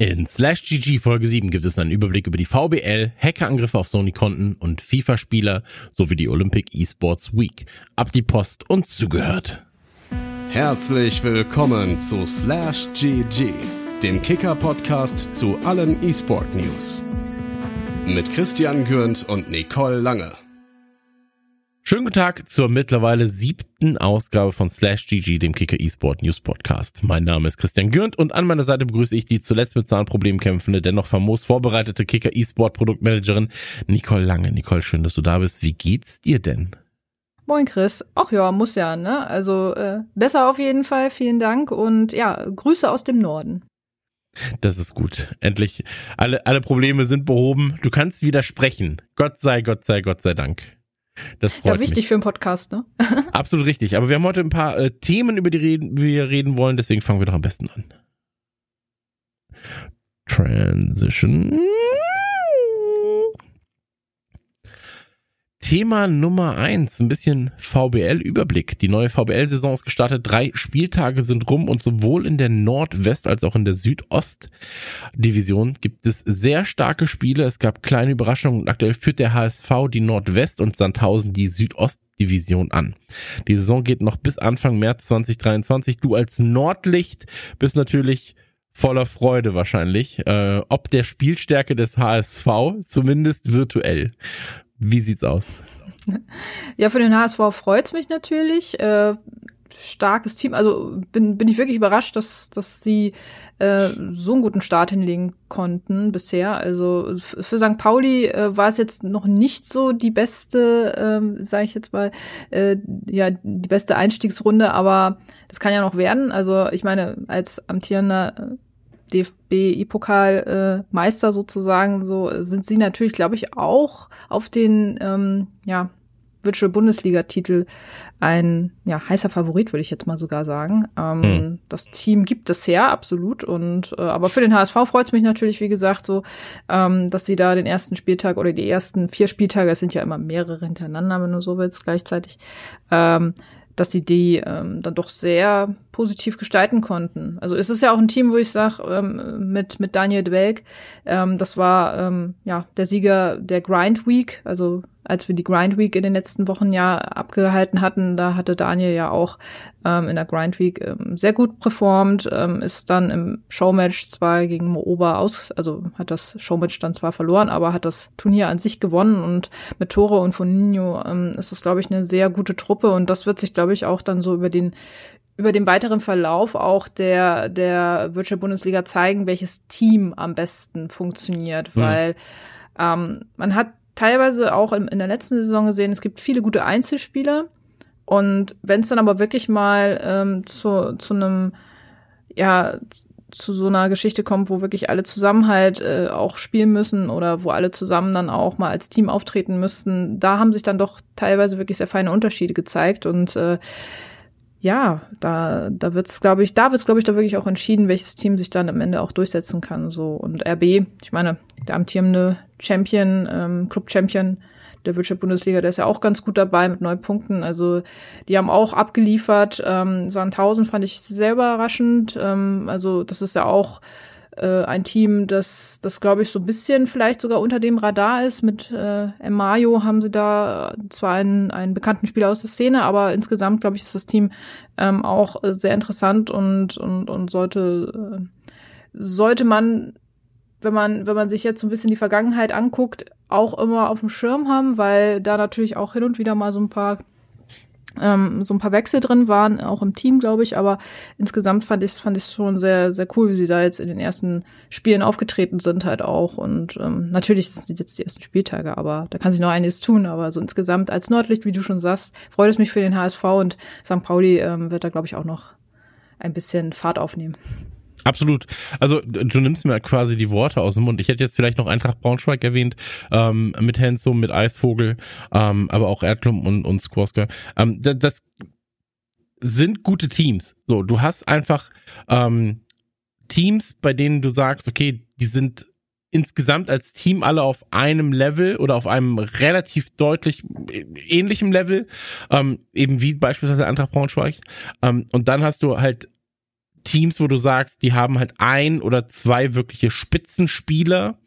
In Slash GG Folge 7 gibt es einen Überblick über die VBL, Hackerangriffe auf Sony-Konten und FIFA-Spieler sowie die Olympic Esports Week. Ab die Post und zugehört. Herzlich willkommen zu Slash GG, dem Kicker-Podcast zu allen E-Sport-News. Mit Christian Gürnt und Nicole Lange. Schönen guten Tag zur mittlerweile siebten Ausgabe von Slash GG, dem Kicker eSport News Podcast. Mein Name ist Christian Gürnt und an meiner Seite begrüße ich die zuletzt mit Zahnproblemen kämpfende, dennoch famos vorbereitete Kicker eSport Produktmanagerin Nicole Lange. Nicole, schön, dass du da bist. Wie geht's dir denn? Moin Chris. Ach ja, muss ja, ne? Also äh, besser auf jeden Fall, vielen Dank und ja, Grüße aus dem Norden. Das ist gut. Endlich, alle, alle Probleme sind behoben. Du kannst wieder sprechen. Gott sei, Gott sei, Gott sei Dank. Das freut ja, wichtig mich. für einen Podcast, ne? Absolut richtig. Aber wir haben heute ein paar äh, Themen, über die reden, wir reden wollen, deswegen fangen wir doch am besten an. Transition. Thema Nummer eins, ein bisschen VBL-Überblick. Die neue VBL-Saison ist gestartet, drei Spieltage sind rum und sowohl in der Nordwest- als auch in der Südost-Division gibt es sehr starke Spiele. Es gab kleine Überraschungen und aktuell führt der HSV die Nordwest- und Sandhausen die Südost-Division an. Die Saison geht noch bis Anfang März 2023. Du als Nordlicht bist natürlich voller Freude wahrscheinlich, äh, ob der Spielstärke des HSV, zumindest virtuell. Wie sieht's aus? Ja, für den HSV freut's mich natürlich. Äh, starkes Team. Also bin, bin ich wirklich überrascht, dass, dass sie äh, so einen guten Start hinlegen konnten bisher. Also für St. Pauli äh, war es jetzt noch nicht so die beste, ähm, sage ich jetzt mal, äh, ja, die beste Einstiegsrunde, aber das kann ja noch werden. Also ich meine, als amtierender DFB-Pokal-Meister sozusagen, so sind sie natürlich, glaube ich, auch auf den ähm, ja, Virtual Bundesliga-Titel ein ja, heißer Favorit, würde ich jetzt mal sogar sagen. Ähm, hm. Das Team gibt es her, absolut. Und äh, aber für den HSV freut es mich natürlich, wie gesagt, so, ähm, dass sie da den ersten Spieltag oder die ersten vier Spieltage, es sind ja immer mehrere hintereinander, wenn du so willst, gleichzeitig, ähm, dass sie die ähm, dann doch sehr positiv gestalten konnten. Also es ist ja auch ein Team, wo ich sage, ähm, mit, mit Daniel Dwelk, ähm, das war ähm, ja der Sieger der Grind Week, also als wir die Grind Week in den letzten Wochen ja abgehalten hatten, da hatte Daniel ja auch ähm, in der Grind Week ähm, sehr gut performt, ähm, ist dann im Showmatch zwar gegen Mooba aus, also hat das Showmatch dann zwar verloren, aber hat das Turnier an sich gewonnen und mit Tore und von Nino ähm, ist das, glaube ich, eine sehr gute Truppe und das wird sich, glaube ich, auch dann so über den über den weiteren Verlauf auch der, der Virtual Bundesliga zeigen, welches Team am besten funktioniert, mhm. weil ähm, man hat teilweise auch in, in der letzten Saison gesehen, es gibt viele gute Einzelspieler. Und wenn es dann aber wirklich mal ähm, zu, zu einem, ja, zu so einer Geschichte kommt, wo wirklich alle zusammen halt äh, auch spielen müssen oder wo alle zusammen dann auch mal als Team auftreten müssten, da haben sich dann doch teilweise wirklich sehr feine Unterschiede gezeigt und äh, ja, da, da wird's, glaube ich, da wird's, glaube ich, da wirklich auch entschieden, welches Team sich dann am Ende auch durchsetzen kann. So und RB, ich meine, der amtierende Champion, ähm, Club Champion der Bundesliga, der ist ja auch ganz gut dabei mit neun Punkten. Also die haben auch abgeliefert. Ähm, Sandhausen fand ich sehr überraschend. Ähm, also das ist ja auch äh, ein Team, das, das glaube ich, so ein bisschen vielleicht sogar unter dem Radar ist. Mit äh, Mayo haben sie da zwar einen, einen bekannten Spieler aus der Szene, aber insgesamt, glaube ich, ist das Team ähm, auch sehr interessant und, und, und sollte, äh, sollte man, wenn man, wenn man sich jetzt so ein bisschen die Vergangenheit anguckt, auch immer auf dem Schirm haben, weil da natürlich auch hin und wieder mal so ein paar ähm, so ein paar Wechsel drin waren, auch im Team, glaube ich, aber insgesamt fand ich fand ich schon sehr sehr cool, wie sie da jetzt in den ersten Spielen aufgetreten sind halt auch und ähm, natürlich sind es jetzt die ersten Spieltage, aber da kann sich noch einiges tun, aber so insgesamt als Nordlicht, wie du schon sagst, freut es mich für den HSV und St. Pauli ähm, wird da glaube ich auch noch ein bisschen Fahrt aufnehmen. Absolut. Also du nimmst mir quasi die Worte aus dem Mund. Ich hätte jetzt vielleicht noch Eintracht Braunschweig erwähnt, ähm, mit Hensum, mit Eisvogel, ähm, aber auch Erdklump und, und Squaska. Ähm, das, das sind gute Teams. So, du hast einfach ähm, Teams, bei denen du sagst, okay, die sind insgesamt als Team alle auf einem Level oder auf einem relativ deutlich ähnlichem Level, ähm, eben wie beispielsweise Eintracht Braunschweig. Ähm, und dann hast du halt Teams, wo du sagst, die haben halt ein oder zwei wirkliche Spitzenspieler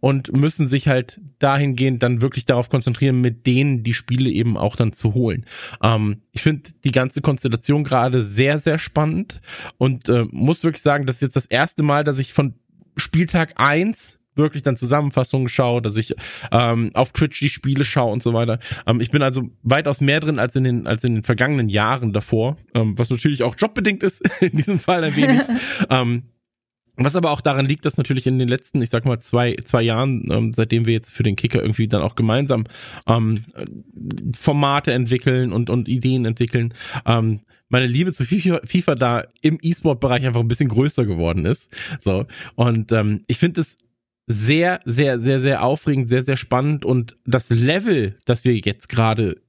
und müssen sich halt dahingehend dann wirklich darauf konzentrieren, mit denen die Spiele eben auch dann zu holen. Ähm, ich finde die ganze Konstellation gerade sehr, sehr spannend und äh, muss wirklich sagen, das ist jetzt das erste Mal, dass ich von Spieltag eins wirklich dann Zusammenfassungen schaue, dass ich ähm, auf Twitch die Spiele schaue und so weiter. Ähm, ich bin also weitaus mehr drin als in den als in den vergangenen Jahren davor, ähm, was natürlich auch jobbedingt ist in diesem Fall ein wenig. ähm, was aber auch daran liegt, dass natürlich in den letzten, ich sag mal, zwei, zwei Jahren, ähm, seitdem wir jetzt für den Kicker irgendwie dann auch gemeinsam ähm, Formate entwickeln und, und Ideen entwickeln, ähm, meine Liebe zu FIFA, FIFA da im E-Sport-Bereich einfach ein bisschen größer geworden ist. So. Und ähm, ich finde es sehr, sehr, sehr, sehr aufregend, sehr, sehr spannend und das Level, das wir jetzt gerade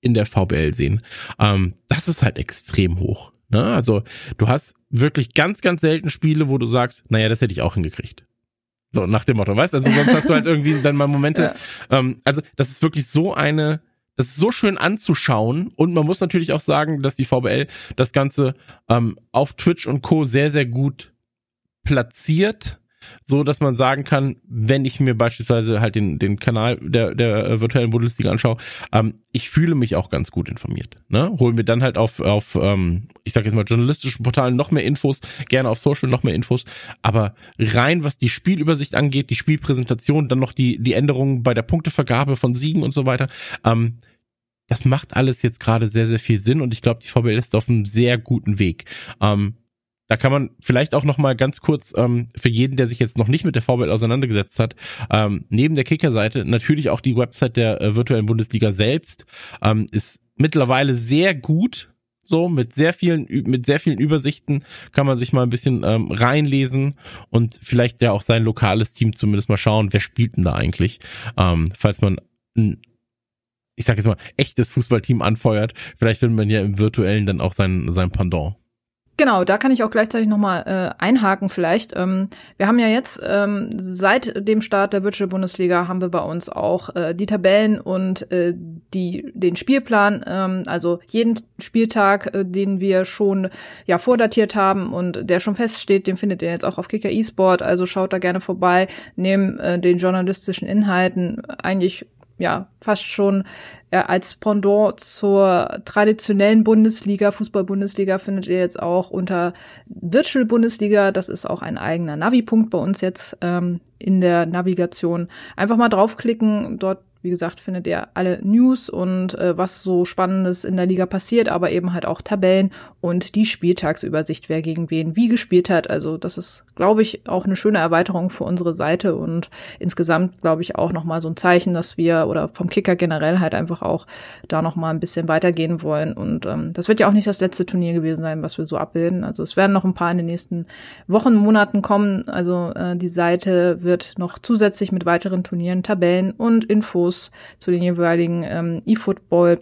in der VBL sehen, ähm, das ist halt extrem hoch. Ne? Also du hast wirklich ganz, ganz selten Spiele, wo du sagst, naja, das hätte ich auch hingekriegt. So, nach dem Motto, weißt du? Also sonst hast du halt irgendwie dann mal Momente. Ja. Ähm, also das ist wirklich so eine, das ist so schön anzuschauen und man muss natürlich auch sagen, dass die VBL das Ganze ähm, auf Twitch und Co. sehr, sehr gut platziert so dass man sagen kann, wenn ich mir beispielsweise halt den, den Kanal der, der äh, virtuellen Bundesliga anschaue, ähm, ich fühle mich auch ganz gut informiert. Ne? Holen mir dann halt auf, auf ähm, ich sage jetzt mal, journalistischen Portalen noch mehr Infos, gerne auf Social noch mehr Infos, aber rein, was die Spielübersicht angeht, die Spielpräsentation, dann noch die, die Änderungen bei der Punktevergabe von Siegen und so weiter, ähm, das macht alles jetzt gerade sehr, sehr viel Sinn und ich glaube, die VBL ist auf einem sehr guten Weg. Ähm, da kann man vielleicht auch noch mal ganz kurz ähm, für jeden, der sich jetzt noch nicht mit der VBL auseinandergesetzt hat, ähm, neben der Kicker-Seite natürlich auch die Website der äh, virtuellen Bundesliga selbst ähm, ist mittlerweile sehr gut. So mit sehr vielen mit sehr vielen Übersichten kann man sich mal ein bisschen ähm, reinlesen und vielleicht ja auch sein lokales Team zumindest mal schauen, wer spielt denn da eigentlich, ähm, falls man ein ich sag jetzt mal, echtes Fußballteam anfeuert. Vielleicht findet man ja im virtuellen dann auch sein, sein Pendant. Genau, da kann ich auch gleichzeitig nochmal äh, einhaken vielleicht. Ähm, wir haben ja jetzt ähm, seit dem Start der Virtual Bundesliga haben wir bei uns auch äh, die Tabellen und äh, die, den Spielplan, ähm, also jeden Spieltag, äh, den wir schon ja vordatiert haben und der schon feststeht, den findet ihr jetzt auch auf Kicker eSport, also schaut da gerne vorbei, neben äh, den journalistischen Inhalten eigentlich ja fast schon äh, als Pendant zur traditionellen Bundesliga, Fußball-Bundesliga findet ihr jetzt auch unter Virtual Bundesliga. Das ist auch ein eigener Navi-Punkt bei uns jetzt ähm, in der Navigation. Einfach mal draufklicken, dort wie gesagt, findet ihr alle News und äh, was so Spannendes in der Liga passiert, aber eben halt auch Tabellen und die Spieltagsübersicht, wer gegen wen wie gespielt hat. Also das ist, glaube ich, auch eine schöne Erweiterung für unsere Seite und insgesamt, glaube ich, auch nochmal so ein Zeichen, dass wir oder vom Kicker generell halt einfach auch da nochmal ein bisschen weitergehen wollen. Und ähm, das wird ja auch nicht das letzte Turnier gewesen sein, was wir so abbilden. Also es werden noch ein paar in den nächsten Wochen, Monaten kommen. Also äh, die Seite wird noch zusätzlich mit weiteren Turnieren, Tabellen und Infos Infos zu den jeweiligen ähm, E-Football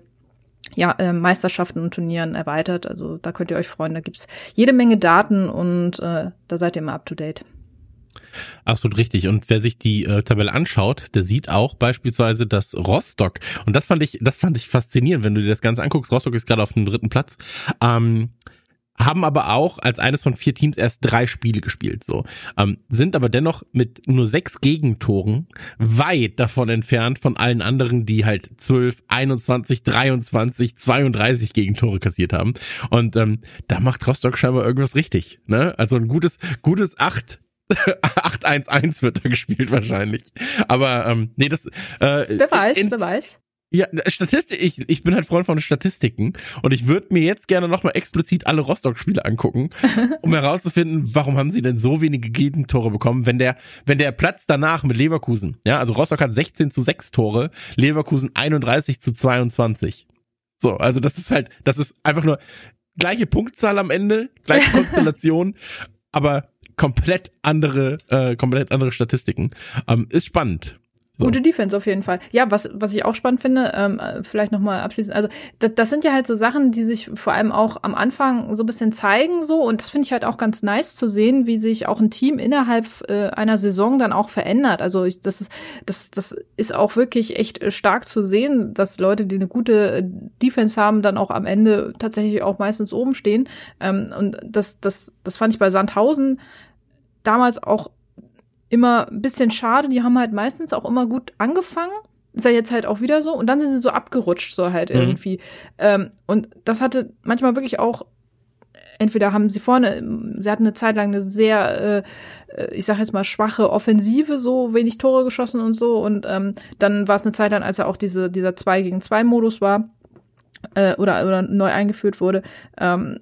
ja, äh, Meisterschaften und Turnieren erweitert. Also da könnt ihr euch freuen. Da gibt's jede Menge Daten und äh, da seid ihr immer up to date. Absolut richtig. Und wer sich die äh, Tabelle anschaut, der sieht auch beispielsweise, dass Rostock, und das fand ich, das fand ich faszinierend, wenn du dir das Ganze anguckst, Rostock ist gerade auf dem dritten Platz, ähm, haben aber auch als eines von vier Teams erst drei Spiele gespielt, so ähm, sind aber dennoch mit nur sechs Gegentoren weit davon entfernt von allen anderen, die halt 12, 21, 23, 32 Gegentore kassiert haben. Und ähm, da macht Rostock scheinbar irgendwas richtig. Ne? Also ein gutes, gutes 8 8-1-1 wird da gespielt wahrscheinlich. Aber ähm, nee, das äh, Wer weiß, in, wer weiß. Ja, Statistik, ich, ich bin halt Freund von Statistiken und ich würde mir jetzt gerne nochmal explizit alle Rostock-Spiele angucken, um herauszufinden, warum haben sie denn so wenige Gegentore bekommen, wenn der, wenn der Platz danach mit Leverkusen, ja, also Rostock hat 16 zu 6 Tore, Leverkusen 31 zu 22. So, also das ist halt, das ist einfach nur gleiche Punktzahl am Ende, gleiche Konstellation, aber komplett andere, äh, komplett andere Statistiken. Ähm, ist spannend. So. Gute Defense auf jeden Fall. Ja, was, was ich auch spannend finde, ähm, vielleicht nochmal abschließend, also das, das sind ja halt so Sachen, die sich vor allem auch am Anfang so ein bisschen zeigen, so, und das finde ich halt auch ganz nice zu sehen, wie sich auch ein Team innerhalb äh, einer Saison dann auch verändert. Also ich, das ist, das, das ist auch wirklich echt äh, stark zu sehen, dass Leute, die eine gute äh, Defense haben, dann auch am Ende tatsächlich auch meistens oben stehen. Ähm, und das, das, das fand ich bei Sandhausen damals auch immer ein bisschen schade. Die haben halt meistens auch immer gut angefangen. Ist ja jetzt halt auch wieder so. Und dann sind sie so abgerutscht, so halt mhm. irgendwie. Ähm, und das hatte manchmal wirklich auch, entweder haben sie vorne, sie hatten eine Zeit lang eine sehr, äh, ich sag jetzt mal, schwache Offensive, so wenig Tore geschossen und so. Und ähm, dann war es eine Zeit lang, als er auch diese, dieser 2 gegen 2 Modus war, äh, oder, oder neu eingeführt wurde, ähm,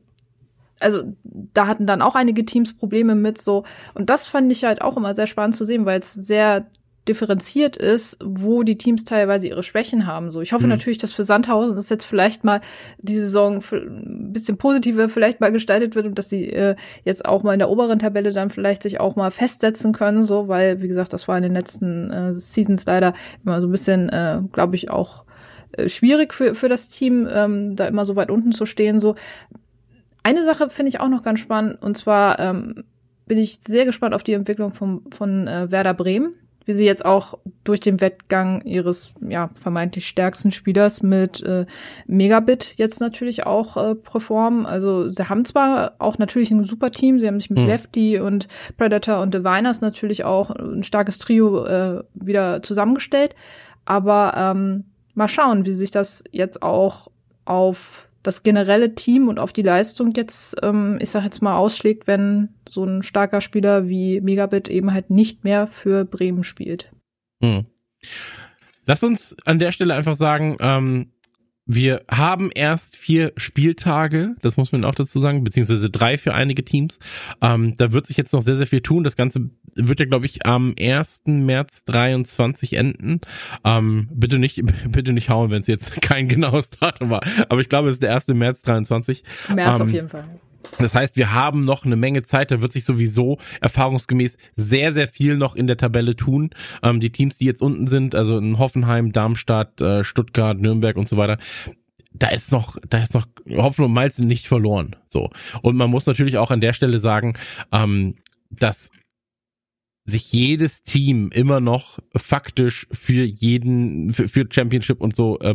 also da hatten dann auch einige Teams Probleme mit so. Und das fand ich halt auch immer sehr spannend zu sehen, weil es sehr differenziert ist, wo die Teams teilweise ihre Schwächen haben. So, ich hoffe mhm. natürlich, dass für Sandhausen das jetzt vielleicht mal die Saison ein bisschen positiver vielleicht mal gestaltet wird und dass sie äh, jetzt auch mal in der oberen Tabelle dann vielleicht sich auch mal festsetzen können, so, weil wie gesagt, das war in den letzten äh, Seasons leider immer so ein bisschen, äh, glaube ich, auch äh, schwierig für, für das Team, ähm, da immer so weit unten zu stehen. So, eine Sache finde ich auch noch ganz spannend und zwar ähm, bin ich sehr gespannt auf die Entwicklung von, von äh, Werder Bremen, wie sie jetzt auch durch den Wettgang ihres ja vermeintlich stärksten Spielers mit äh, Megabit jetzt natürlich auch äh, performen. Also sie haben zwar auch natürlich ein super Team, sie haben sich mit mhm. Lefty und Predator und Diviners natürlich auch ein starkes Trio äh, wieder zusammengestellt, aber ähm, mal schauen, wie sich das jetzt auch auf das generelle Team und auf die Leistung jetzt, ähm, ich sag jetzt mal, ausschlägt, wenn so ein starker Spieler wie Megabit eben halt nicht mehr für Bremen spielt. Hm. Lass uns an der Stelle einfach sagen, ähm, wir haben erst vier Spieltage, das muss man auch dazu sagen, beziehungsweise drei für einige Teams. Ähm, da wird sich jetzt noch sehr, sehr viel tun. Das Ganze wird ja, glaube ich, am 1. März 23 enden. Ähm, bitte nicht, bitte nicht hauen, wenn es jetzt kein genaues Datum war. Aber ich glaube, es ist der 1. März 23. März ähm, auf jeden Fall. Das heißt, wir haben noch eine Menge Zeit. Da wird sich sowieso erfahrungsgemäß sehr, sehr viel noch in der Tabelle tun. Ähm, die Teams, die jetzt unten sind, also in Hoffenheim, Darmstadt, äh, Stuttgart, Nürnberg und so weiter, da ist noch, da ist noch Hoffnung und Malz nicht verloren. So. Und man muss natürlich auch an der Stelle sagen, ähm, dass sich jedes Team immer noch faktisch für jeden, für, für Championship und so äh,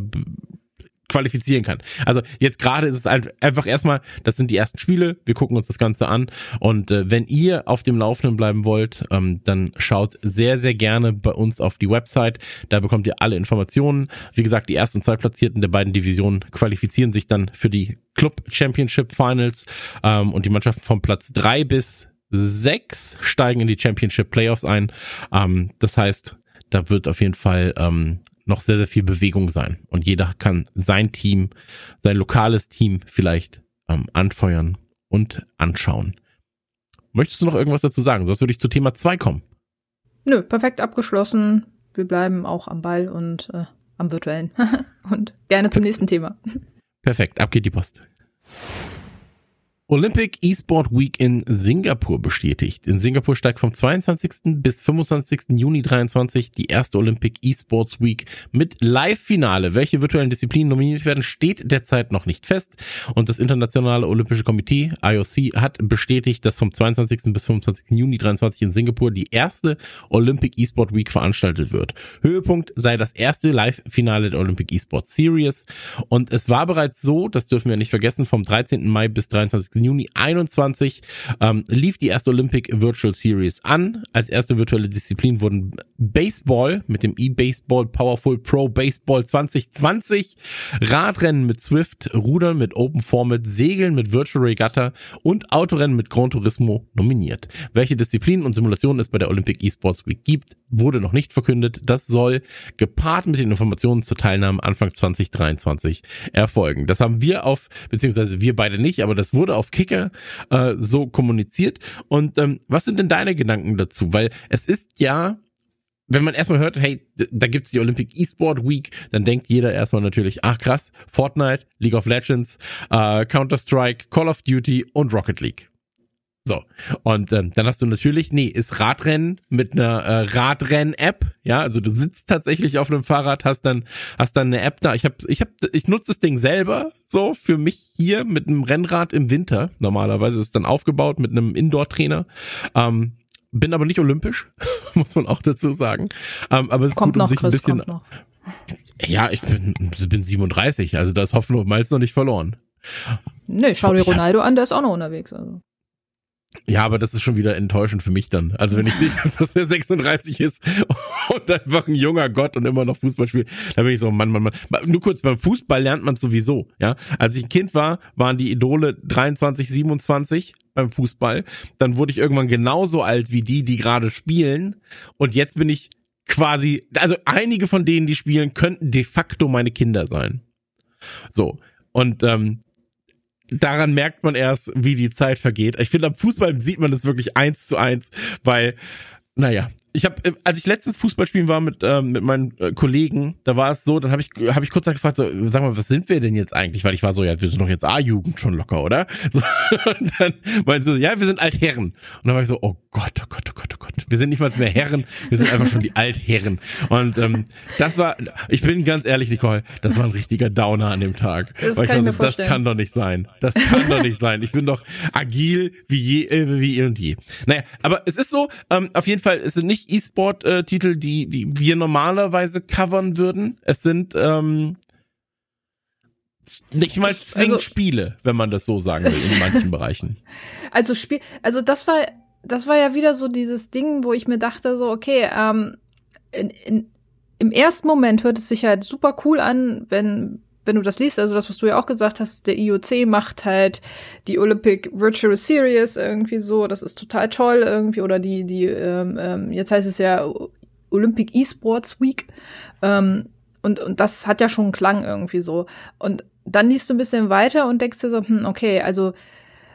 qualifizieren kann. Also jetzt gerade ist es einfach erstmal, das sind die ersten Spiele, wir gucken uns das Ganze an und äh, wenn ihr auf dem Laufenden bleiben wollt, ähm, dann schaut sehr, sehr gerne bei uns auf die Website, da bekommt ihr alle Informationen. Wie gesagt, die ersten zwei Platzierten der beiden Divisionen qualifizieren sich dann für die Club Championship Finals ähm, und die Mannschaften von Platz drei bis sechs steigen in die Championship Playoffs ein. Ähm, das heißt, da wird auf jeden Fall ähm, noch sehr, sehr viel Bewegung sein. Und jeder kann sein Team, sein lokales Team vielleicht ähm, anfeuern und anschauen. Möchtest du noch irgendwas dazu sagen? Sonst würde ich zu Thema 2 kommen. Nö, perfekt abgeschlossen. Wir bleiben auch am Ball und äh, am virtuellen. und gerne zum nächsten Thema. Perfekt, ab geht die Post. Olympic eSport Week in Singapur bestätigt. In Singapur steigt vom 22. bis 25. Juni 23 die erste Olympic eSports Week mit Live-Finale. Welche virtuellen Disziplinen nominiert werden, steht derzeit noch nicht fest. Und das Internationale Olympische Komitee, IOC, hat bestätigt, dass vom 22. bis 25. Juni 23 in Singapur die erste Olympic eSport Week veranstaltet wird. Höhepunkt sei das erste Live-Finale der Olympic eSport Series. Und es war bereits so, das dürfen wir nicht vergessen, vom 13. Mai bis 23. Juni 21 ähm, lief die erste Olympic Virtual Series an. Als erste virtuelle Disziplin wurden Baseball mit dem E-Baseball Powerful Pro Baseball 2020, Radrennen mit Swift, Rudern mit Open Format, Segeln mit Virtual Regatta und Autorennen mit Gran Turismo nominiert. Welche Disziplinen und Simulationen es bei der Olympic Esports Week gibt, wurde noch nicht verkündet. Das soll gepaart mit den Informationen zur Teilnahme Anfang 2023 erfolgen. Das haben wir auf, beziehungsweise wir beide nicht, aber das wurde auf auf Kicker äh, so kommuniziert. Und ähm, was sind denn deine Gedanken dazu? Weil es ist ja wenn man erstmal hört, hey, da gibt's die Olympic eSport Week, dann denkt jeder erstmal natürlich, ach krass, Fortnite, League of Legends, äh, Counter-Strike, Call of Duty und Rocket League. So. Und ähm, dann hast du natürlich, nee, ist Radrennen mit einer äh, Radrenn-App. Ja, also du sitzt tatsächlich auf einem Fahrrad, hast dann, hast dann eine App da. Ich hab, ich hab, ich nutze das Ding selber so für mich hier mit einem Rennrad im Winter. Normalerweise ist es dann aufgebaut mit einem Indoor-Trainer. Ähm, bin aber nicht olympisch, muss man auch dazu sagen. Ähm, aber es kommt gut, um noch, sich ein Chris, bisschen. kommt noch. Ja, ich bin, bin 37, also da ist Hoffnung Malz noch nicht verloren. Nee, schau dir Ich hab- Ronaldo an, der ist auch noch unterwegs. Also. Ja, aber das ist schon wieder enttäuschend für mich dann. Also wenn ich sehe, dass er 36 ist und einfach ein junger Gott und immer noch Fußball spielt, dann bin ich so, Mann, Mann, Mann. Nur kurz, beim Fußball lernt man sowieso, ja. Als ich ein Kind war, waren die Idole 23, 27 beim Fußball. Dann wurde ich irgendwann genauso alt wie die, die gerade spielen. Und jetzt bin ich quasi, also einige von denen, die spielen, könnten de facto meine Kinder sein. So. Und ähm, daran merkt man erst, wie die Zeit vergeht. Ich finde, am Fußball sieht man das wirklich eins zu eins, weil, naja, ich habe, als ich letztens Fußball spielen war mit ähm, mit meinen äh, Kollegen, da war es so, dann habe ich hab ich kurz gefragt, so, sag mal, was sind wir denn jetzt eigentlich? Weil ich war so, ja, wir sind doch jetzt A-Jugend schon locker, oder? So, und dann sie, so, ja, wir sind Altherren. Und dann war ich so, oh Gott, oh Gott, oh Gott, oh Gott, wir sind nicht mal mehr Herren, wir sind einfach schon die Altherren. Und ähm, das war, ich bin ganz ehrlich, Nicole, das war ein richtiger Downer an dem Tag. Das kann so, das kann doch nicht sein. Das kann doch nicht sein. Ich bin doch agil wie je, äh, wie eh und je. Naja, aber es ist so, ähm, auf jeden Fall, es sind nicht E-Sport-Titel, die, die wir normalerweise covern würden. Es sind ähm, nicht mal Das- zwingend also- Spiele, wenn man das so sagen will, in manchen Bereichen. Also Spiel, also das war, das war ja wieder so dieses Ding, wo ich mir dachte, so, okay, ähm, in, in, im ersten Moment hört es sich halt super cool an, wenn, wenn du das liest, also das, was du ja auch gesagt hast, der IOC macht halt die Olympic Virtual Series irgendwie so, das ist total toll irgendwie, oder die, die, ähm, ähm, jetzt heißt es ja Olympic Esports Week, ähm, und, und das hat ja schon einen Klang irgendwie so. Und dann liest du ein bisschen weiter und denkst dir so, hm, okay, also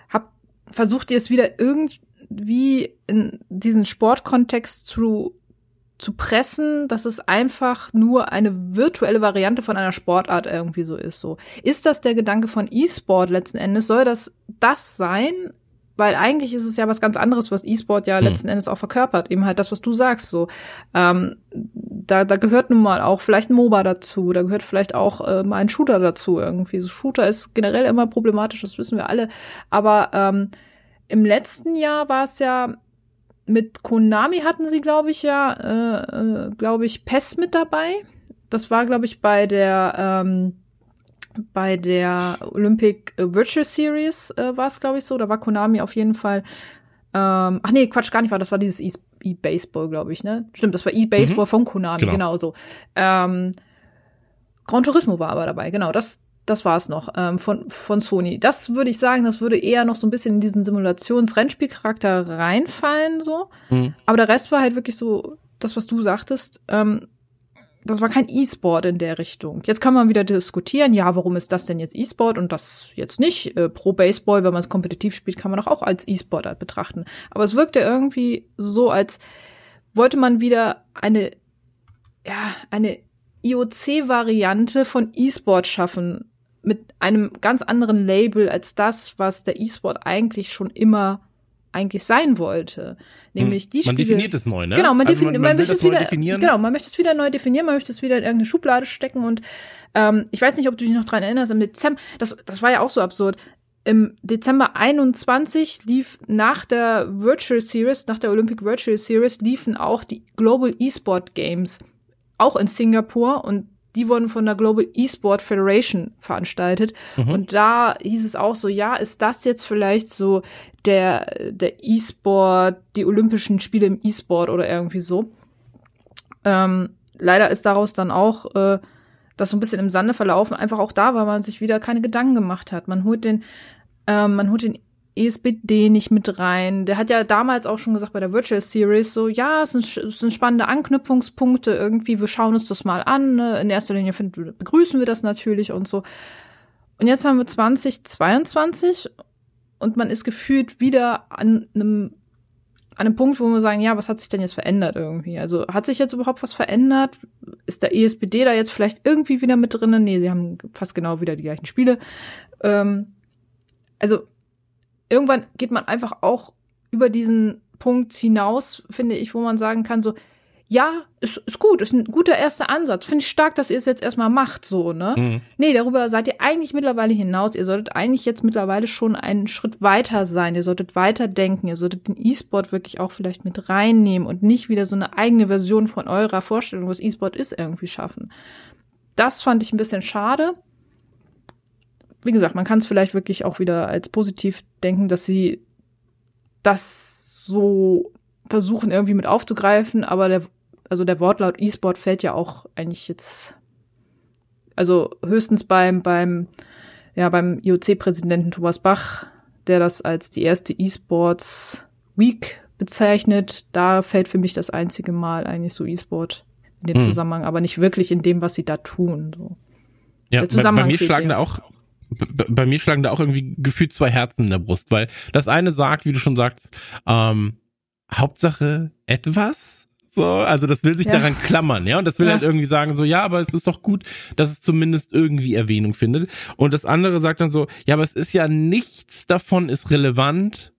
hab, versucht ihr es wieder irgendwie in diesen Sportkontext zu, zu pressen, dass es einfach nur eine virtuelle Variante von einer Sportart irgendwie so ist. So ist das der Gedanke von E-Sport letzten Endes? Soll das das sein? Weil eigentlich ist es ja was ganz anderes, was E-Sport ja Hm. letzten Endes auch verkörpert. Eben halt das, was du sagst. So, ähm, da, da gehört nun mal auch vielleicht ein MOBA dazu, da gehört vielleicht auch äh, mal ein Shooter dazu irgendwie. So Shooter ist generell immer problematisch, das wissen wir alle. Aber ähm, im letzten Jahr war es ja mit Konami hatten sie, glaube ich, ja, äh, äh, glaube ich, PES mit dabei. Das war, glaube ich, bei der ähm, bei der Olympic Virtual Series äh, war es, glaube ich, so. Da war Konami auf jeden Fall. Ähm, ach nee, Quatsch, gar nicht war. Das war dieses E- E-Baseball, glaube ich, ne? Stimmt, das war E-Baseball Mhm. von Konami, Genau. genau, so. Ähm, Gran Turismo war aber dabei, genau. Das, das war es noch ähm, von, von Sony. Das würde ich sagen, das würde eher noch so ein bisschen in diesen Simulations-Rennspielcharakter reinfallen, so. Mhm. Aber der Rest war halt wirklich so, das, was du sagtest, ähm, das war kein E-Sport in der Richtung. Jetzt kann man wieder diskutieren, ja, warum ist das denn jetzt E-Sport und das jetzt nicht? Äh, Pro Baseball, wenn man es kompetitiv spielt, kann man doch auch als E-Sport halt betrachten. Aber es wirkte irgendwie so, als wollte man wieder eine, ja, eine IOC-Variante von E-Sport schaffen. Mit einem ganz anderen Label als das, was der E-Sport eigentlich schon immer eigentlich sein wollte. Nämlich die Hm. man Spiele. definiert es neu, ne? Genau, man, Also defini man, will möchte es neu wieder definieren. Genau, man möchte es wieder neu definieren, man möchte es wieder in irgendeine Schublade stecken und ähm, ich weiß nicht, ob du dich noch dran erinnerst, im Dezember, das, das war ja auch so absurd. Im Dezember 21 lief nach der Virtual Series, nach der Olympic Virtual Series, liefen auch die Global Esport Games, auch in Singapur und die wurden von der Global Esport Federation veranstaltet. Mhm. Und da hieß es auch so, ja, ist das jetzt vielleicht so der, der E-Sport, die Olympischen Spiele im E-Sport oder irgendwie so. Ähm, leider ist daraus dann auch äh, das so ein bisschen im Sande verlaufen, einfach auch da, weil man sich wieder keine Gedanken gemacht hat. Man holt den, ähm, man holt den ESBD nicht mit rein. Der hat ja damals auch schon gesagt bei der Virtual Series so, ja, es sind, es sind spannende Anknüpfungspunkte irgendwie, wir schauen uns das mal an. Ne? In erster Linie finden, begrüßen wir das natürlich und so. Und jetzt haben wir 2022 und man ist gefühlt wieder an einem an einem Punkt, wo wir sagen, ja, was hat sich denn jetzt verändert irgendwie? Also hat sich jetzt überhaupt was verändert? Ist der ESPD da jetzt vielleicht irgendwie wieder mit drinnen? Nee, sie haben fast genau wieder die gleichen Spiele. Ähm, also irgendwann geht man einfach auch über diesen Punkt hinaus, finde ich, wo man sagen kann, so, ja, ist, ist gut, ist ein guter erster Ansatz. Finde ich stark, dass ihr es jetzt erstmal macht, so, ne? Mhm. Nee, darüber seid ihr eigentlich mittlerweile hinaus. Ihr solltet eigentlich jetzt mittlerweile schon einen Schritt weiter sein. Ihr solltet weiter denken. Ihr solltet den E-Sport wirklich auch vielleicht mit reinnehmen und nicht wieder so eine eigene Version von eurer Vorstellung, was E-Sport ist, irgendwie schaffen. Das fand ich ein bisschen schade. Wie gesagt, man kann es vielleicht wirklich auch wieder als positiv denken, dass sie das so versuchen irgendwie mit aufzugreifen, aber der also der Wortlaut E-Sport fällt ja auch eigentlich jetzt, also höchstens beim, beim, ja, beim IOC-Präsidenten Thomas Bach, der das als die erste E-Sports Week bezeichnet. Da fällt für mich das einzige Mal eigentlich so E-Sport in dem hm. Zusammenhang, aber nicht wirklich in dem, was sie da tun. So. Ja, bei, bei mir schlagen da auch bei mir schlagen da auch irgendwie gefühlt zwei Herzen in der Brust, weil das eine sagt, wie du schon sagst, ähm, Hauptsache etwas so, also das will sich ja. daran klammern, ja, und das will ja. halt irgendwie sagen so, ja, aber es ist doch gut, dass es zumindest irgendwie Erwähnung findet. Und das andere sagt dann so, ja, aber es ist ja nichts davon ist relevant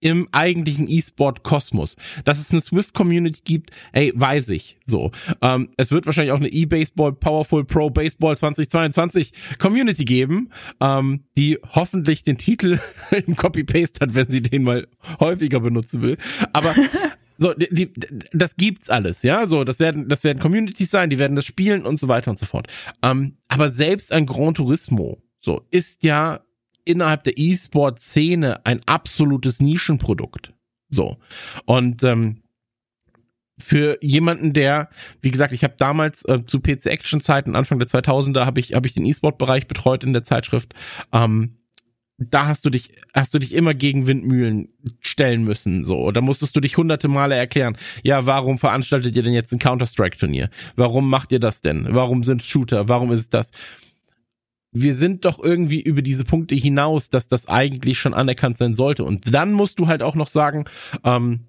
im eigentlichen E-Sport-Kosmos. Dass es eine Swift-Community gibt, ey, weiß ich. So. Ähm, es wird wahrscheinlich auch eine E-Baseball Powerful Pro Baseball 2022 Community geben, ähm, die hoffentlich den Titel im Copy-Paste hat, wenn sie den mal häufiger benutzen will. Aber So, die, die, das gibt's alles, ja. So, das werden, das werden Communities sein, die werden das spielen und so weiter und so fort. Ähm, aber selbst ein Grand Turismo, so, ist ja innerhalb der E-Sport-Szene ein absolutes Nischenprodukt. So. Und ähm, für jemanden, der, wie gesagt, ich habe damals äh, zu PC-Action-Zeiten, Anfang der 2000er, habe ich, hab ich den E-Sport-Bereich betreut in der Zeitschrift. Ähm, da hast du dich, hast du dich immer gegen Windmühlen stellen müssen, so. Da musstest du dich hunderte Male erklären. Ja, warum veranstaltet ihr denn jetzt ein Counter-Strike-Turnier? Warum macht ihr das denn? Warum sind Shooter? Warum ist das? Wir sind doch irgendwie über diese Punkte hinaus, dass das eigentlich schon anerkannt sein sollte. Und dann musst du halt auch noch sagen, ähm,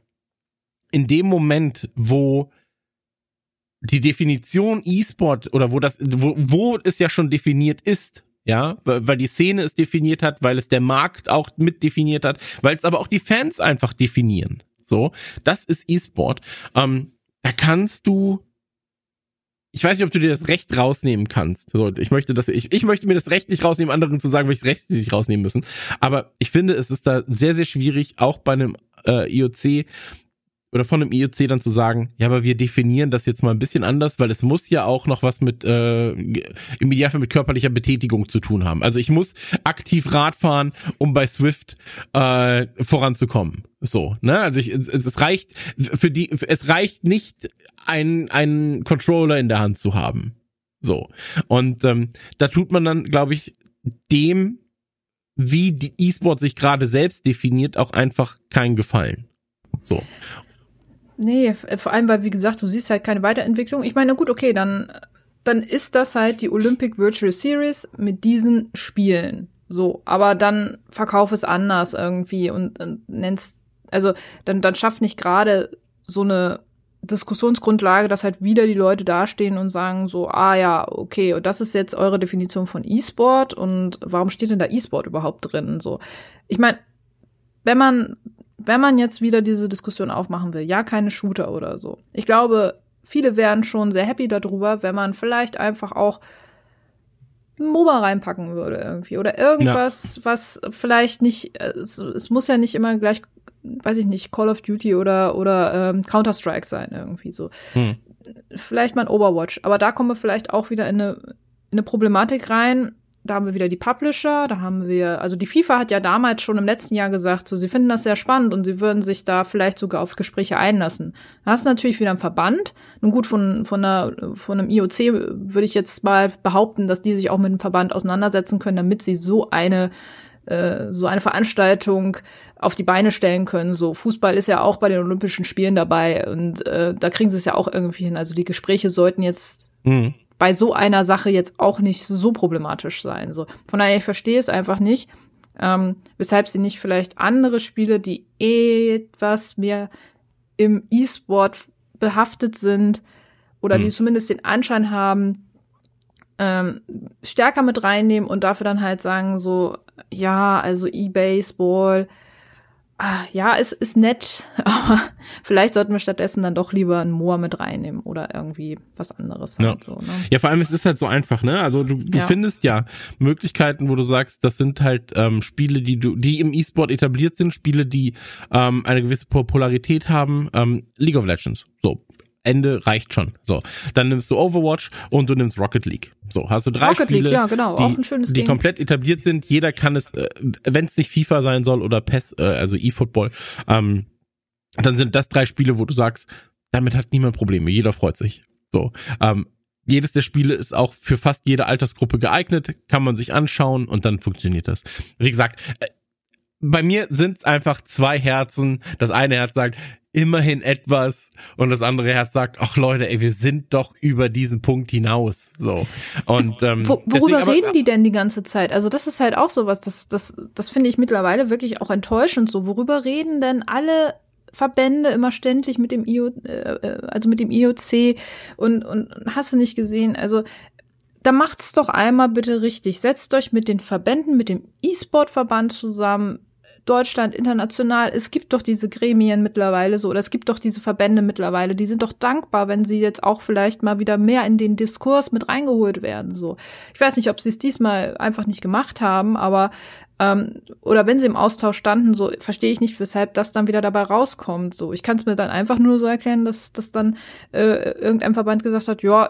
in dem Moment, wo die Definition E-Sport oder wo das, wo, wo es ja schon definiert ist, ja, weil die Szene es definiert hat, weil es der Markt auch mit definiert hat, weil es aber auch die Fans einfach definieren. So, das ist E-Sport. Ähm, da kannst du ich weiß nicht, ob du dir das Recht rausnehmen kannst. So, ich möchte das, ich, ich möchte mir das Recht nicht rausnehmen, anderen zu sagen, welches Recht sie sich rausnehmen müssen. Aber ich finde, es ist da sehr, sehr schwierig, auch bei einem äh, IOC oder von dem IOC dann zu sagen, ja, aber wir definieren das jetzt mal ein bisschen anders, weil es muss ja auch noch was mit äh, im Idealfall mit körperlicher Betätigung zu tun haben. Also ich muss aktiv Rad fahren, um bei Swift äh, voranzukommen. So, ne? Also ich, es, es reicht für die, es reicht nicht, einen einen Controller in der Hand zu haben. So und ähm, da tut man dann, glaube ich, dem, wie die E-Sport sich gerade selbst definiert, auch einfach keinen Gefallen. So. Nee, vor allem, weil, wie gesagt, du siehst halt keine Weiterentwicklung. Ich meine, gut, okay, dann, dann ist das halt die Olympic Virtual Series mit diesen Spielen. So, aber dann verkauf es anders irgendwie und, und nennst, also dann, dann schafft nicht gerade so eine Diskussionsgrundlage, dass halt wieder die Leute dastehen und sagen so, ah ja, okay, und das ist jetzt eure Definition von E-Sport und warum steht denn da E-Sport überhaupt drin? So, ich meine, wenn man wenn man jetzt wieder diese Diskussion aufmachen will, ja, keine Shooter oder so. Ich glaube, viele wären schon sehr happy darüber, wenn man vielleicht einfach auch MOBA reinpacken würde irgendwie oder irgendwas, ja. was vielleicht nicht, es, es, muss ja nicht immer gleich, weiß ich nicht, Call of Duty oder oder ähm, Counter Strike sein irgendwie so. Hm. Vielleicht mal ein Overwatch, aber da kommen wir vielleicht auch wieder in eine, in eine Problematik rein, da haben wir wieder die Publisher, da haben wir, also die FIFA hat ja damals schon im letzten Jahr gesagt, so sie finden das sehr spannend und sie würden sich da vielleicht sogar auf Gespräche einlassen. Da hast du natürlich wieder einen Verband. Nun gut, von, von, einer, von einem IOC würde ich jetzt mal behaupten, dass die sich auch mit dem Verband auseinandersetzen können, damit sie so eine äh, so eine Veranstaltung auf die Beine stellen können. So Fußball ist ja auch bei den Olympischen Spielen dabei und äh, da kriegen sie es ja auch irgendwie hin. Also die Gespräche sollten jetzt mhm bei so einer Sache jetzt auch nicht so problematisch sein. So. Von daher, ich verstehe es einfach nicht, ähm, weshalb sie nicht vielleicht andere Spiele, die etwas mehr im E-Sport behaftet sind oder mhm. die zumindest den Anschein haben, ähm, stärker mit reinnehmen und dafür dann halt sagen so, ja, also E-Baseball, ah, ja, es ist nett, aber vielleicht sollten wir stattdessen dann doch lieber einen Moor mit reinnehmen oder irgendwie was anderes. Ja, halt so, ne? ja vor allem es ist halt so einfach, ne? Also du, du Ja. findest ja Möglichkeiten, wo du sagst, das sind halt ähm, Spiele, die du, die im E-Sport etabliert sind, Spiele, die ähm, eine gewisse Popularität haben. Ähm, League of Legends, so. Ende reicht schon. So, dann nimmst du Overwatch und du nimmst Rocket League. So, hast du drei Rocket Spiele, League, ja, genau, die, auch ein schönes die komplett etabliert sind. Jeder kann es, äh, wenn es nicht FIFA sein soll oder PES, äh, also eFootball, ähm, dann sind das drei Spiele, wo du sagst, damit hat niemand Probleme, jeder freut sich. So, ähm, jedes der Spiele ist auch für fast jede Altersgruppe geeignet, kann man sich anschauen und dann funktioniert das. Wie gesagt, äh, bei mir sind es einfach zwei Herzen. Das eine Herz sagt, immerhin etwas und das andere Herz sagt, ach Leute, ey, wir sind doch über diesen Punkt hinaus. So. Und ähm, Wo, deswegen worüber aber- reden die denn die ganze Zeit? Also das ist halt auch sowas, das, das, das finde ich mittlerweile wirklich auch enttäuschend so. Worüber reden denn alle Verbände immer ständig mit dem IO, äh, äh, also mit dem IOC und, und hast du nicht gesehen? Also da macht's doch einmal bitte richtig. Setzt euch mit den Verbänden, mit dem E-Sport-Verband zusammen. Deutschland, international, es gibt doch diese Gremien mittlerweile so, oder es gibt doch diese Verbände mittlerweile, die sind doch dankbar, wenn sie jetzt auch vielleicht mal wieder mehr in den Diskurs mit reingeholt werden. So, ich weiß nicht, ob sie es diesmal einfach nicht gemacht haben, aber ähm, oder wenn sie im Austausch standen, so verstehe ich nicht, weshalb das dann wieder dabei rauskommt. So, ich kann es mir dann einfach nur so erklären, dass, dass dann äh, irgendein Verband gesagt hat, ja,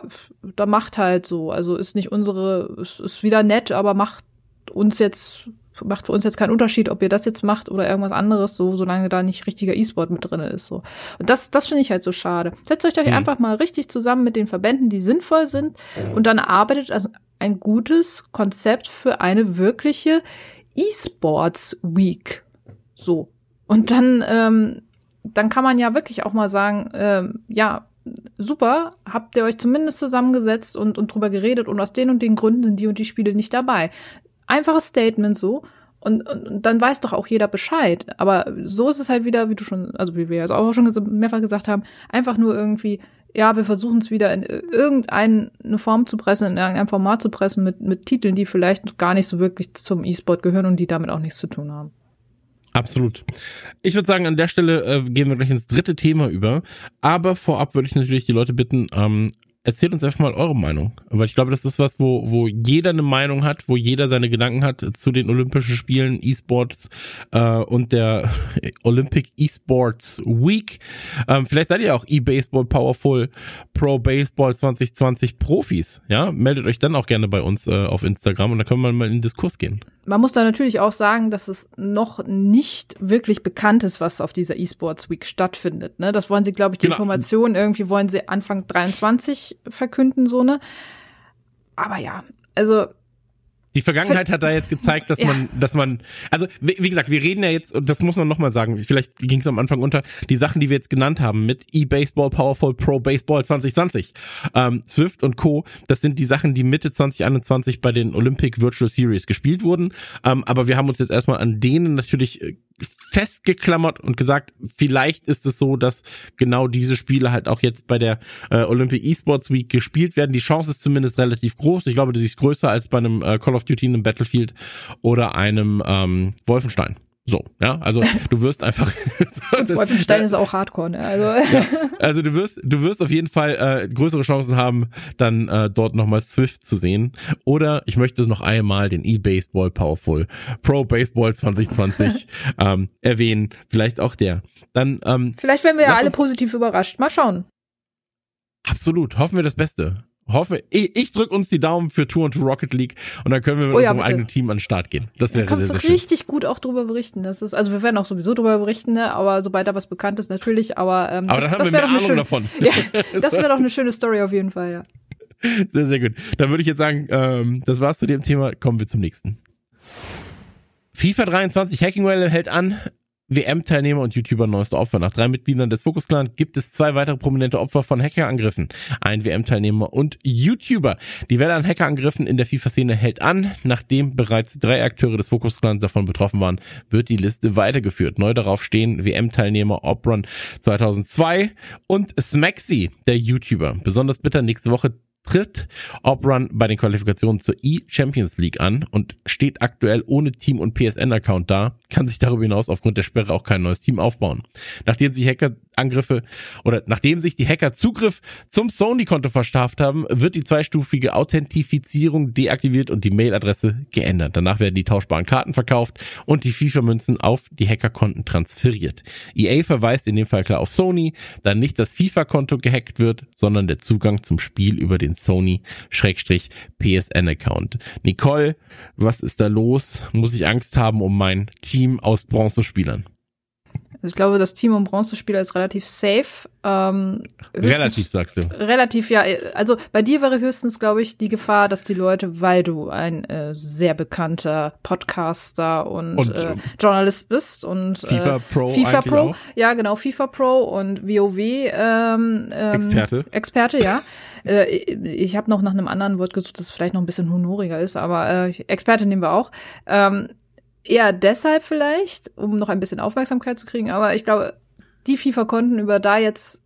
da macht halt so. Also ist nicht unsere, ist, ist wieder nett, aber macht uns jetzt, macht für uns jetzt keinen Unterschied, ob ihr das jetzt macht oder irgendwas anderes, so, solange da nicht richtiger E-Sport mit drin ist. So. Und das, das finde ich halt so schade. Setzt euch doch Hm. einfach mal richtig zusammen mit den Verbänden, die sinnvoll sind, und dann erarbeitet also ein gutes Konzept für eine wirkliche E-Sports Week. So. Und dann, ähm, dann kann man ja wirklich auch mal sagen, ähm, ja, super, habt ihr euch zumindest zusammengesetzt und, und drüber geredet und aus den und den Gründen sind die und die Spiele nicht dabei. Einfaches Statement so. Und, und, und dann weiß doch auch jeder Bescheid. Aber so ist es halt wieder, wie du schon, also wie wir ja auch schon mehrfach gesagt haben, einfach nur irgendwie, ja, wir versuchen es wieder in irgendeine Form zu pressen, in irgendein Format zu pressen mit, mit Titeln, die vielleicht gar nicht so wirklich zum E-Sport gehören und die damit auch nichts zu tun haben. Absolut. Ich würde sagen, an der Stelle äh, gehen wir gleich ins dritte Thema über. Aber vorab würde ich natürlich die Leute bitten, ähm, erzählt uns einfach mal eure Meinung. Weil ich glaube, das ist was, wo, wo jeder eine Meinung hat, wo jeder seine Gedanken hat zu den Olympischen Spielen, E-Sports äh, und der Olympic E-Sports Week. Ähm, vielleicht seid ihr auch E-Baseball Powerful Pro Baseball 2020 Profis. Ja, meldet euch dann auch gerne bei uns äh, auf Instagram und dann können wir mal in den Diskurs gehen. Man muss da natürlich auch sagen, dass es noch nicht wirklich bekannt ist, was auf dieser E-Sports Week stattfindet. Ne? Das wollen sie, glaube ich, die Genau. Informationen irgendwie wollen sie Anfang 23 verkünden, so ne. Aber ja, also Die Vergangenheit hat da jetzt gezeigt, dass Ja. man, dass man, also wie, wie gesagt, wir reden ja jetzt, und das muss man nochmal sagen, vielleicht ging es am Anfang unter, die Sachen, die wir jetzt genannt haben, mit E-Baseball, Powerful Pro Baseball 2020, ähm, Swift und Co., das sind die Sachen, die Mitte 2021 bei den Olympic Virtual Series gespielt wurden, ähm, aber wir haben uns jetzt erstmal an denen natürlich äh, festgeklammert und gesagt, vielleicht ist es so, dass genau diese Spiele halt auch jetzt bei der äh, Olympic Esports Week gespielt werden. Die Chance ist zumindest relativ groß. Ich glaube, die ist größer als bei einem äh, Call of Duty, einem Battlefield oder einem ähm, Wolfenstein. So, ja, also du wirst einfach. Wolfenstein ist auch Hardcore, ne? Also ja, also du wirst, du wirst auf jeden Fall äh, größere Chancen haben, dann äh, dort nochmal Swift zu sehen. Oder ich möchte noch einmal den E-Baseball Powerful Pro Baseball 2020 ähm, erwähnen. Vielleicht auch der. Dann ähm, vielleicht werden wir ja alle positiv überrascht. Mal schauen. absolut, hoffen wir das Beste. Hoffe, ich, ich drück uns die Daumen für Tour und to Rocket League und dann können wir mit Oh ja, unserem bitte. eigenen Team an den Start gehen. Das Da wäre kannst sehr, du sehr schön. richtig gut auch drüber berichten. Das ist, also wir werden auch sowieso drüber berichten, ne? aber sobald da was bekannt ist, natürlich. Aber, ähm, Aber das, dann haben das wir wäre mehr Ahnung schöne, davon. Ja, das wäre doch eine schöne Story auf jeden Fall, ja. Sehr, sehr gut. Dann würde ich jetzt sagen, ähm, das war's zu dem Thema. Kommen wir zum nächsten. FIFA 23 Hacking Welle hält an. WM-Teilnehmer und YouTuber neueste Opfer. Nach drei Mitgliedern des Focus Clan gibt es zwei weitere prominente Opfer von Hackerangriffen. Ein WM-Teilnehmer und YouTuber. Die Welle an Hackerangriffen in der FIFA-Szene hält an. Nachdem bereits drei Akteure des Focus Clans davon betroffen waren, wird die Liste weitergeführt. Neu darauf stehen WM-Teilnehmer Opron 2002 und Smaxy, der YouTuber. Besonders bitter nächste Woche tritt Obrun bei den Qualifikationen zur E-Champions League an und steht aktuell ohne Team und PSN-Account da, kann sich darüber hinaus aufgrund der Sperre auch kein neues Team aufbauen. Nachdem sich Hackerangriffe oder nachdem sich die Hacker Zugriff zum Sony-Konto verschafft haben, wird die zweistufige Authentifizierung deaktiviert und die Mailadresse geändert. Danach werden die tauschbaren Karten verkauft und die FIFA-Münzen auf die Hackerkonten transferiert. EA verweist in dem Fall klar auf Sony, da nicht das FIFA-Konto gehackt wird, sondern der Zugang zum Spiel über den Sony-PSN-Account. Nicole, was ist da los? Muss ich Angst haben um mein Team aus Bronzespielern? Also ich glaube, das Team um Bronzespieler ist relativ safe. Ähm, relativ, sagst du. Relativ, ja. Also bei dir wäre höchstens, glaube ich, die Gefahr, dass die Leute, weil du ein äh, sehr bekannter Podcaster und, und äh, Journalist bist und FIFA äh, Pro, FIFA Pro, auch. ja genau, FIFA Pro und WoW ähm, ähm, Experte, Experte, ja. äh, ich habe noch nach einem anderen Wort gesucht, das vielleicht noch ein bisschen honoriger ist, aber äh, Experte nehmen wir auch. Ähm, eher deshalb vielleicht, um noch ein bisschen Aufmerksamkeit zu kriegen, aber ich glaube, die FIFA-Konten, über da jetzt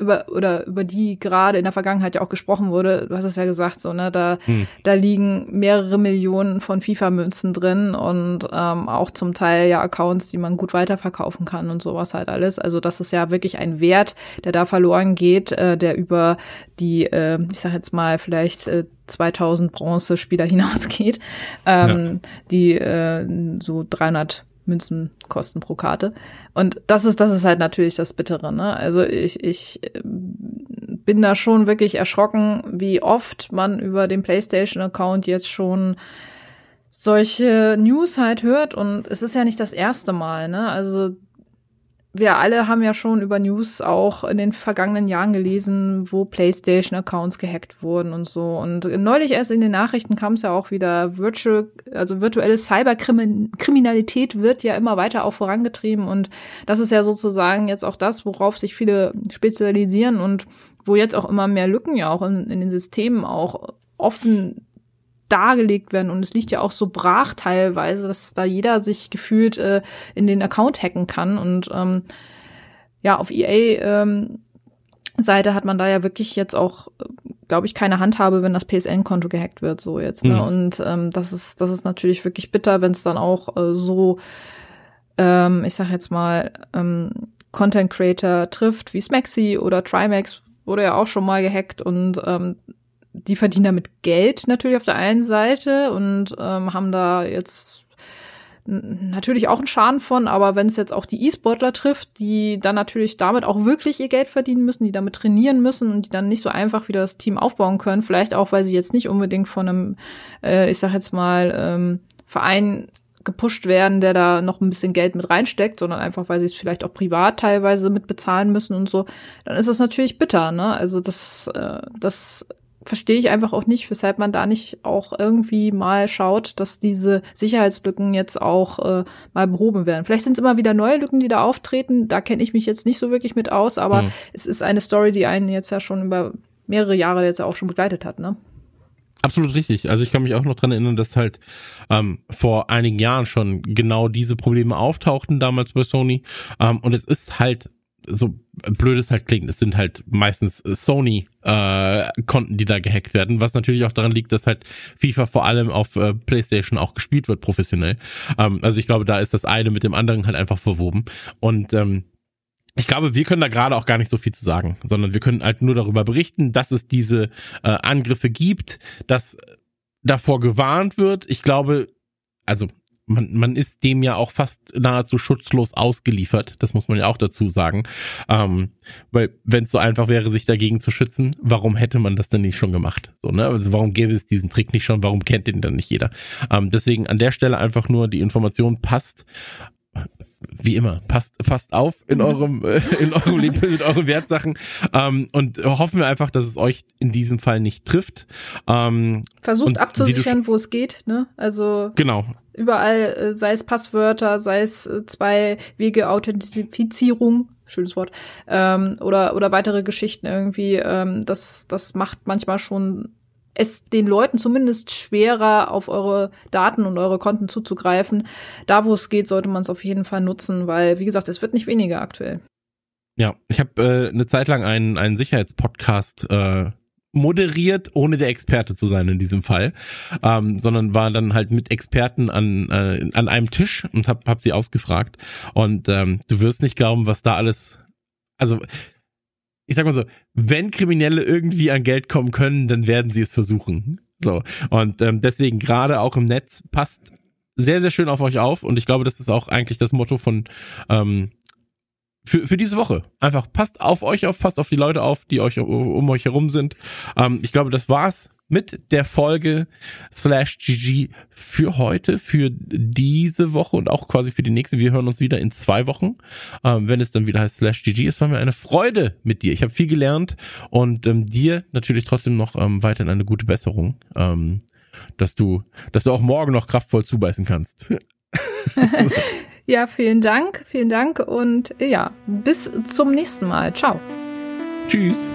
über oder über die gerade in der Vergangenheit ja auch gesprochen wurde, du hast es ja gesagt, so ne, da hm. da liegen mehrere Millionen von FIFA-Münzen drin und ähm, auch zum Teil ja Accounts, die man gut weiterverkaufen kann und sowas halt alles. Also das ist ja wirklich ein Wert, der da verloren geht, äh, der über die, äh, ich sag jetzt mal vielleicht äh, 2000 Bronze-Spieler hinausgeht, ähm, ja. die äh, so 300 Münzen kosten pro Karte. Und das ist, das ist halt natürlich das Bittere, ne? Also ich, ich äh, bin da schon wirklich erschrocken, wie oft man über den PlayStation-Account jetzt schon solche News halt hört. Und es ist ja nicht das erste Mal, ne? Also wir alle haben ja schon über News auch in den vergangenen Jahren gelesen, wo PlayStation-Accounts gehackt wurden und so. Und neulich erst in den Nachrichten kam es ja auch wieder, Virtual, also virtuelle Cyberkriminalität wird ja immer weiter auch vorangetrieben. Und das ist ja sozusagen jetzt auch das, worauf sich viele spezialisieren und wo jetzt auch immer mehr Lücken ja auch in, in den Systemen auch offen dargelegt werden und es liegt ja auch so brach teilweise, dass da jeder sich gefühlt äh, in den Account hacken kann und ähm, ja, auf EA ähm, Seite hat man da ja wirklich jetzt auch, glaube ich, keine Handhabe, wenn das PSN-Konto gehackt wird, so jetzt. Ne? Mhm. Und ähm, das ist, das ist natürlich wirklich bitter, wenn es dann auch äh, so, ähm, ich sag jetzt mal, ähm, Content Creator trifft, wie Smaxy oder Trimax wurde ja auch schon mal gehackt und ähm, die verdienen damit Geld natürlich auf der einen Seite und ähm, haben da jetzt natürlich auch einen Schaden von, aber wenn es jetzt auch die E-Sportler trifft, die dann natürlich damit auch wirklich ihr Geld verdienen müssen, die damit trainieren müssen und die dann nicht so einfach wieder das Team aufbauen können, vielleicht auch, weil sie jetzt nicht unbedingt von einem, äh, ich sag jetzt mal, ähm, Verein gepusht werden, der da noch ein bisschen Geld mit reinsteckt, sondern einfach, weil sie es vielleicht auch privat teilweise mit bezahlen müssen und so, dann ist das natürlich bitter, ne? Also das, äh, das verstehe ich einfach auch nicht, weshalb man da nicht auch irgendwie mal schaut, dass diese Sicherheitslücken jetzt auch äh, mal behoben werden. Vielleicht sind es immer wieder neue Lücken, die da auftreten. Da kenne ich mich jetzt nicht so wirklich mit aus, aber mhm. es ist eine Story, die einen jetzt ja schon über mehrere Jahre jetzt auch schon begleitet hat, ne? Absolut richtig. Also ich kann mich auch noch dran erinnern, dass halt ähm, vor einigen Jahren schon genau diese Probleme auftauchten damals bei Sony. Ähm, und es ist halt so blöd es halt klingt, es sind halt meistens Sony äh, die da gehackt werden, was natürlich auch daran liegt, dass halt FIFA vor allem auf äh, PlayStation auch gespielt wird professionell. Ähm, also ich glaube, da ist das eine mit dem anderen halt einfach verwoben und ähm, ich glaube, wir können da gerade auch gar nicht so viel zu sagen, sondern wir können halt nur darüber berichten, dass es diese äh, Angriffe gibt, dass davor gewarnt wird. Ich glaube, also man, man ist dem ja auch fast nahezu schutzlos ausgeliefert. Das muss man ja auch dazu sagen. Ähm, weil wenn es so einfach wäre, sich dagegen zu schützen, warum hätte man das denn nicht schon gemacht? So, ne? Also warum gäbe es diesen Trick nicht schon? Warum kennt den dann nicht jeder? Ähm, deswegen an der Stelle einfach nur die Information passt wie immer, passt, passt auf in mhm. eurem, äh, in eurem Leben, in euren Wertsachen ähm, und hoffen wir einfach, dass es euch in diesem Fall nicht trifft. Ähm, Versucht abzusichern, wo es geht, ne? Also genau. Überall, äh, sei es Passwörter, sei es äh, zwei Wege Authentifizierung, schönes Wort, ähm, oder oder weitere Geschichten irgendwie. Ähm, das das macht manchmal schon es den Leuten zumindest schwerer, auf eure Daten und eure Konten zuzugreifen. Da, wo es geht, sollte man es auf jeden Fall nutzen, weil, wie gesagt, es wird nicht weniger aktuell. Ja, ich habe äh, eine Zeit lang einen, einen Sicherheitspodcast äh, moderiert, ohne der Experte zu sein in diesem Fall, ähm, sondern war dann halt mit Experten an, äh, an einem Tisch und hab, hab sie ausgefragt. Und ähm, du wirst nicht glauben, was da alles, also ich sag mal so, wenn Kriminelle irgendwie an Geld kommen können, dann werden sie es versuchen. So. Und ähm, deswegen gerade auch im Netz passt sehr, sehr schön auf euch auf. Und ich glaube, das ist auch eigentlich das Motto von ähm, für, für diese Woche. Einfach passt auf euch auf, passt auf die Leute auf, die euch um euch herum sind. Ähm, ich glaube, das war's mit der Folge slash GG für heute, für diese Woche und auch quasi für die nächste. Wir hören uns wieder in zwei Wochen, ähm, wenn es dann wieder heißt slash GG. Es war mir eine Freude mit dir. Ich habe viel gelernt und ähm, dir natürlich trotzdem noch ähm, weiterhin eine gute Besserung, ähm, dass du, dass du auch morgen noch kraftvoll zubeißen kannst. Ja, vielen Dank, vielen Dank und ja, bis zum nächsten Mal. Ciao. Tschüss.